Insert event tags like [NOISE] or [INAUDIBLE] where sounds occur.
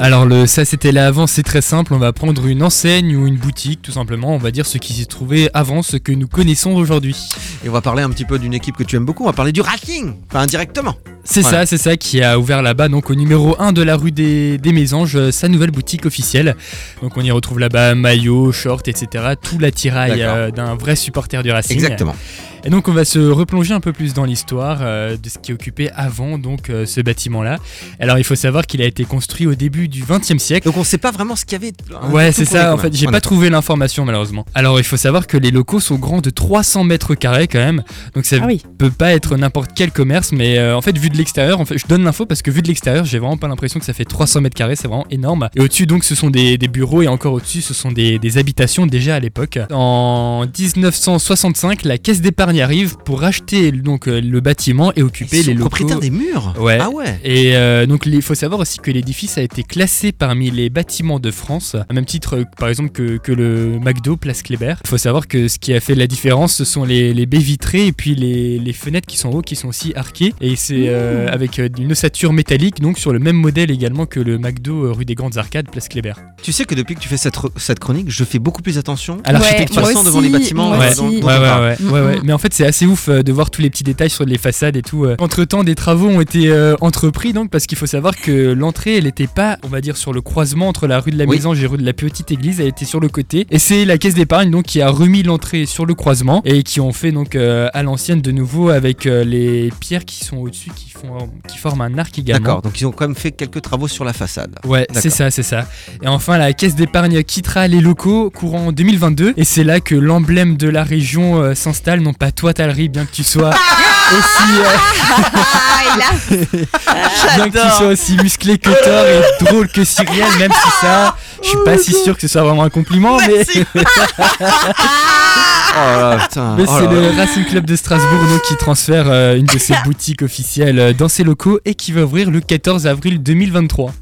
Alors le ça c'était là avant, c'est très simple, on va prendre une enseigne ou une boutique tout simplement, on va dire ce qui s'y trouvait avant, ce que nous connaissons aujourd'hui. Et on va parler un petit peu d'une équipe que tu aimes beaucoup, on va parler du Racing, enfin indirectement. C'est Voilà. ça, c'est ça qui a ouvert là-bas, donc au numéro 1 de la rue des, des Mésanges, euh, sa nouvelle boutique officielle. Donc on y retrouve là-bas maillots, shorts, etc. Tout l'attirail euh, d'un vrai supporter du Racing. Exactement. Et donc on va se replonger un peu plus dans l'histoire euh, de ce qui occupait avant donc euh, ce bâtiment-là. Alors il faut savoir qu'il a été construit au début du 20e siècle. Donc on sait pas vraiment ce qu'il y avait. Ouais, c'est ça. En fait, j'ai pas trouvé l'information malheureusement. Alors, il faut savoir que les locaux sont grands de 300 mètres carrés quand même. Donc, ça Ah oui. peut pas être n'importe quel commerce, mais euh, en fait, vu de l'extérieur, en fait, je donne l'info parce que vu de l'extérieur, j'ai vraiment pas l'impression que ça fait 300 mètres carrés. C'est vraiment énorme. Et au-dessus, donc, ce sont des, des bureaux et encore au-dessus, ce sont des, des habitations déjà à l'époque. En 1965, la caisse d'épargne arrive pour acheter donc euh, le bâtiment et occuper Ils sont les locaux. propriétaires des murs. Ouais. Ah ouais. Et euh, donc il faut savoir aussi que l'édifice a été classé parmi les bâtiments de France, à même titre euh, par exemple que, que le McDo Place Kléber. Il faut savoir que ce qui a fait la différence, ce sont les, les baies vitrées et puis les, les fenêtres qui sont hautes, qui sont aussi arquées. Et c'est euh, avec une ossature métallique, donc sur le même modèle également que le McDo rue des Grandes Arcades Place Kléber. Tu sais que depuis que tu fais cette, chronique, je fais beaucoup plus attention À l'architecture. passant devant les bâtiments Ouais, ouais, ouais, ouais, ouais, ouais. Mm, mm. Mais en fait, c'est assez ouf euh, de voir tous les petits détails sur les façades et tout. Entre temps, des travaux ont été euh, entrepris donc parce qu'il faut savoir que l'entrée, elle n'était pas, on va dire, sur le croisement entre la rue de la Oui. Et rue de la Petite Église. Elle était sur le côté. Et c'est la caisse d'épargne donc qui a remis l'entrée sur le croisement et qui ont fait donc euh, à l'ancienne de nouveau avec euh, les pierres qui sont au-dessus qui font, qui forment un arc également. D'accord, donc ils ont quand même fait quelques travaux sur la façade. Ouais, c'est ça, c'est ça. Et enfin, la caisse d'épargne quittera les locaux courant 2022. Et c'est là que l'emblème de la région euh, s'installe. Non pas toi, Talry, bien que tu sois aussi, euh, Ah, [LAUGHS] bien que tu sois aussi musclé que Thor et drôle que Cyrielle, même si ça, je suis pas si sûr que ce soit vraiment un compliment, mais, [LAUGHS] Oh putain. Oh c'est le. Racing Club de Strasbourg donc, qui transfère euh, une de ses [LAUGHS] boutiques officielles euh, dans ses locaux et qui va ouvrir le 14 avril 2023.